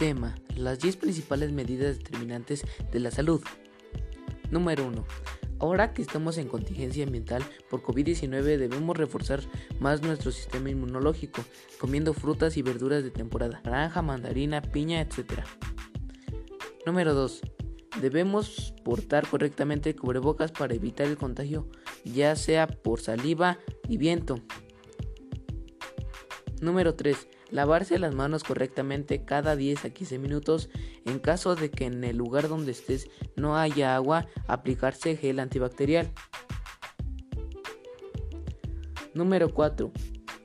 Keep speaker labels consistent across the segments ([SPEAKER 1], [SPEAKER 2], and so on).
[SPEAKER 1] Tema. Las 10 principales medidas determinantes de la salud. Número 1. Ahora que estamos en contingencia ambiental por COVID-19 debemos reforzar más nuestro sistema inmunológico, comiendo frutas y verduras de temporada, naranja, mandarina, piña, etc. Número 2. Debemos portar correctamente cubrebocas para evitar el contagio, ya sea por saliva y viento. Número 3. Lavarse las manos correctamente cada 10 a 15 minutos. En caso de que en el lugar donde estés no haya agua, aplicarse gel antibacterial. Número 4.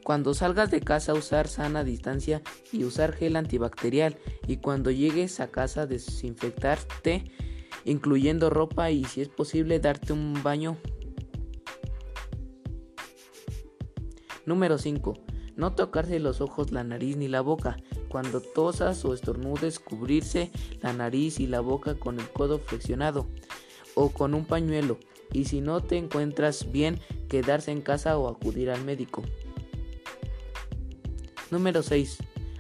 [SPEAKER 1] Cuando salgas de casa usar sana distancia y usar gel antibacterial y cuando llegues a casa desinfectarte incluyendo ropa y si es posible darte un baño. Número 5. No tocarse los ojos, la nariz ni la boca. Cuando tosas o estornudes, cubrirse la nariz y la boca con el codo flexionado o con un pañuelo. Y si no te encuentras bien, quedarse en casa o acudir al médico. Número 6.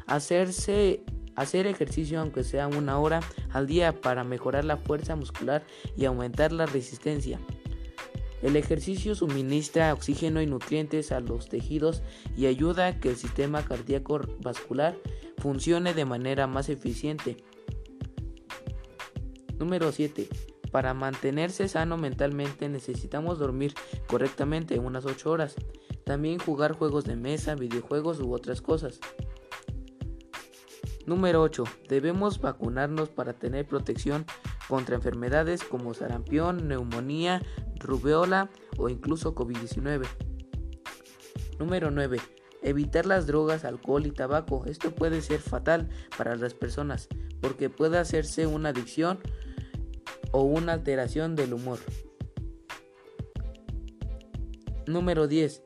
[SPEAKER 1] Hacerse hacer ejercicio aunque sea una hora al día para mejorar la fuerza muscular y aumentar la resistencia. El ejercicio suministra oxígeno y nutrientes a los tejidos y ayuda a que el sistema cardíaco vascular funcione de manera más eficiente. Número 7. Para mantenerse sano mentalmente necesitamos dormir correctamente unas 8 horas. También jugar juegos de mesa, videojuegos u otras cosas. Número 8. Debemos vacunarnos para tener protección contra enfermedades como sarampión, neumonía, rubeola o incluso COVID-19. Número 9. Evitar las drogas, alcohol y tabaco. Esto puede ser fatal para las personas porque puede hacerse una adicción o una alteración del humor. Número 10.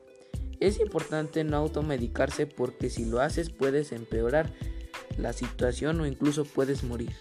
[SPEAKER 1] Es importante no automedicarse porque si lo haces puedes empeorar la situación o incluso puedes morir.